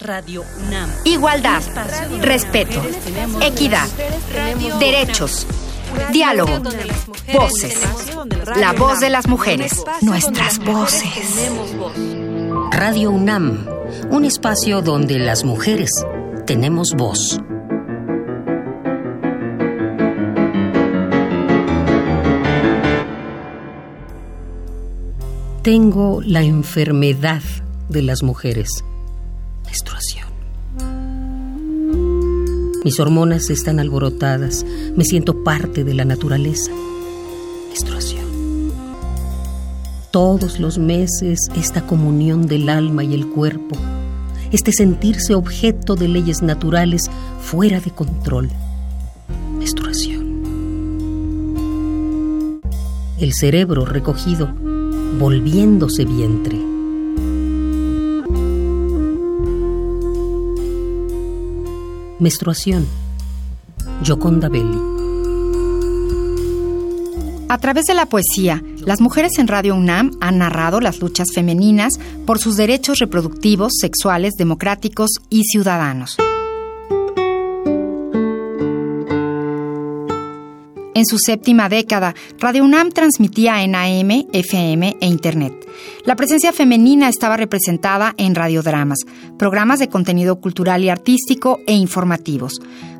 Radio UNAM. Igualdad, respeto, equidad, derechos, diálogo, voces. La voz de las mujeres, nuestras voces. Radio UNAM, un espacio donde las mujeres tenemos voz. Tengo la enfermedad de las mujeres. Menstruación. Mis hormonas están alborotadas. Me siento parte de la naturaleza. Menstruación. Todos los meses esta comunión del alma y el cuerpo. Este sentirse objeto de leyes naturales fuera de control. Menstruación. El cerebro recogido volviéndose vientre. Menstruación. Joconda Belli. A través de la poesía, las mujeres en Radio UNAM han narrado las luchas femeninas por sus derechos reproductivos, sexuales, democráticos y ciudadanos. En su séptima década, Radio UNAM transmitía en AM, FM e Internet. La presencia femenina estaba representada en radiodramas, programas de contenido cultural y artístico e informativos.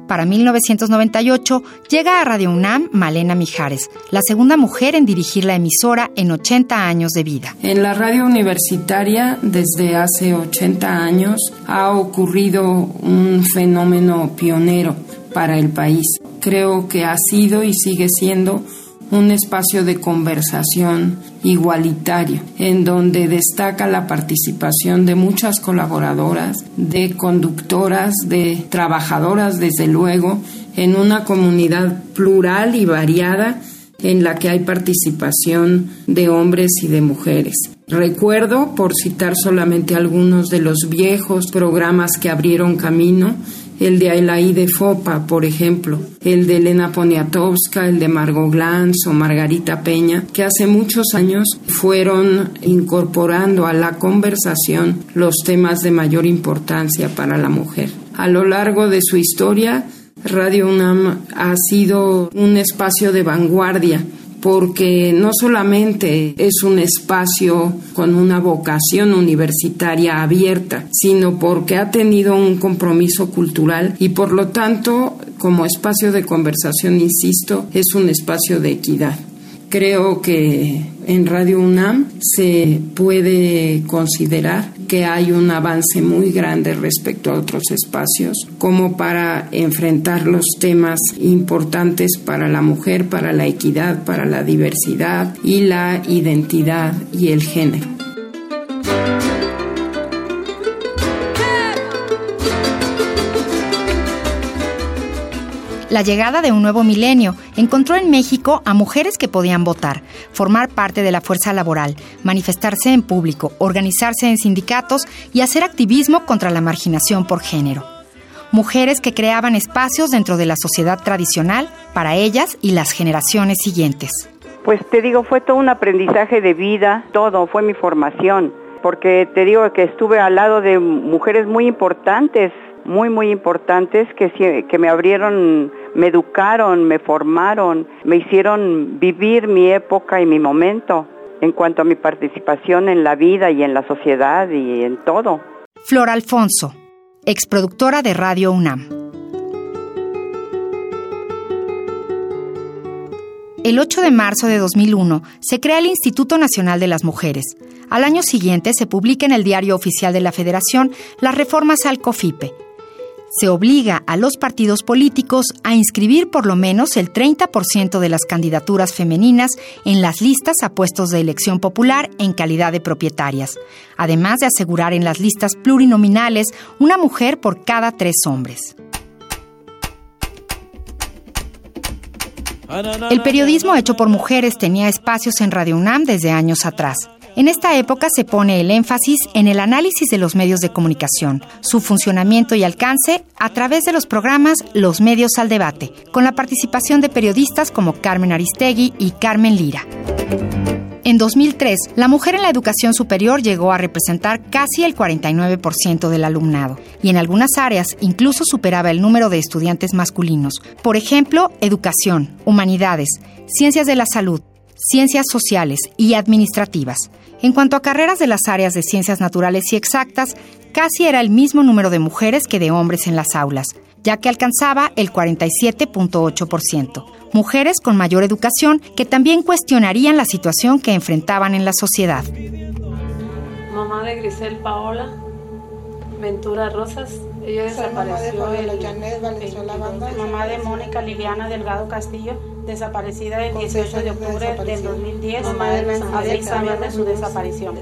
Para 1998 llega a Radio UNAM Malena Mijares, la segunda mujer en dirigir la emisora en 80 años de vida. En la radio universitaria, desde hace 80 años, ha ocurrido un fenómeno pionero para el país creo que ha sido y sigue siendo un espacio de conversación igualitario, en donde destaca la participación de muchas colaboradoras, de conductoras, de trabajadoras, desde luego, en una comunidad plural y variada en la que hay participación de hombres y de mujeres. Recuerdo, por citar solamente algunos de los viejos programas que abrieron camino, el de Ailaí de Fopa, por ejemplo, el de Elena Poniatowska, el de Margot Glantz o Margarita Peña, que hace muchos años fueron incorporando a la conversación los temas de mayor importancia para la mujer. A lo largo de su historia, Radio UNAM ha sido un espacio de vanguardia porque no solamente es un espacio con una vocación universitaria abierta, sino porque ha tenido un compromiso cultural y por lo tanto, como espacio de conversación, insisto, es un espacio de equidad. Creo que en Radio UNAM se puede considerar que hay un avance muy grande respecto a otros espacios, como para enfrentar los temas importantes para la mujer, para la equidad, para la diversidad y la identidad y el género. La llegada de un nuevo milenio encontró en México a mujeres que podían votar, formar parte de la fuerza laboral, manifestarse en público, organizarse en sindicatos y hacer activismo contra la marginación por género. Mujeres que creaban espacios dentro de la sociedad tradicional para ellas y las generaciones siguientes. Pues te digo, fue todo un aprendizaje de vida, todo, fue mi formación, porque te digo que estuve al lado de mujeres muy importantes, muy, muy importantes que, que me abrieron, me educaron, me formaron, me hicieron vivir mi época y mi momento en cuanto a mi participación en la vida y en la sociedad y en todo. Flor Alfonso, exproductora de Radio UNAM. El 8 de marzo de 2001 se crea el Instituto Nacional de las Mujeres. Al año siguiente se publica en el Diario Oficial de la Federación las reformas al COFIPE, se obliga a los partidos políticos a inscribir por lo menos el 30% de las candidaturas femeninas en las listas a puestos de elección popular en calidad de propietarias, además de asegurar en las listas plurinominales una mujer por cada tres hombres. El periodismo hecho por mujeres tenía espacios en Radio UNAM desde años atrás. En esta época se pone el énfasis en el análisis de los medios de comunicación, su funcionamiento y alcance a través de los programas Los Medios al Debate, con la participación de periodistas como Carmen Aristegui y Carmen Lira. En 2003, la mujer en la educación superior llegó a representar casi el 49% del alumnado y en algunas áreas incluso superaba el número de estudiantes masculinos. Por ejemplo, educación, humanidades, ciencias de la salud, ciencias sociales y administrativas. En cuanto a carreras de las áreas de ciencias naturales y exactas, casi era el mismo número de mujeres que de hombres en las aulas, ya que alcanzaba el 47.8% mujeres con mayor educación que también cuestionarían la situación que enfrentaban en la sociedad. Mamá de Grisel Paola, Ventura Rosas, ella desapareció el, mamá de Mónica Liliana Delgado Castillo, desaparecida el 18 de octubre del 2010, a seis años de su desaparición.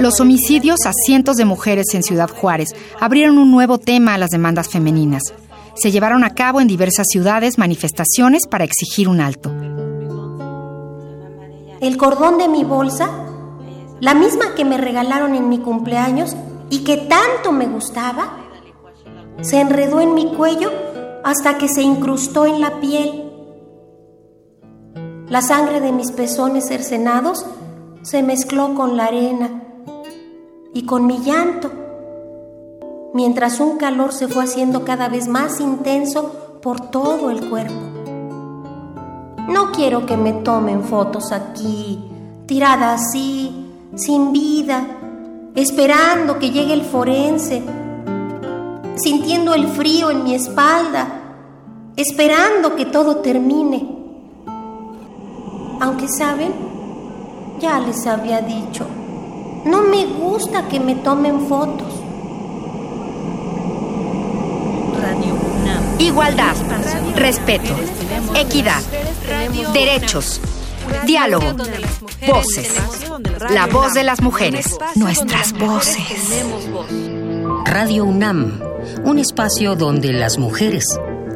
Los homicidios a cientos de mujeres en Ciudad Juárez abrieron un nuevo tema a las demandas femeninas. Se llevaron a cabo en diversas ciudades manifestaciones para exigir un alto. El cordón de mi bolsa, la misma que me regalaron en mi cumpleaños y que tanto me gustaba, se enredó en mi cuello hasta que se incrustó en la piel. La sangre de mis pezones cercenados se mezcló con la arena y con mi llanto mientras un calor se fue haciendo cada vez más intenso por todo el cuerpo. No quiero que me tomen fotos aquí, tirada así, sin vida, esperando que llegue el forense, sintiendo el frío en mi espalda, esperando que todo termine. Aunque saben, ya les había dicho, no me gusta que me tomen fotos. Igualdad, respeto, equidad, derechos, diálogo, voces. La voz de las mujeres, nuestras voces. Radio UNAM, un espacio donde las mujeres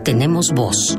tenemos voz.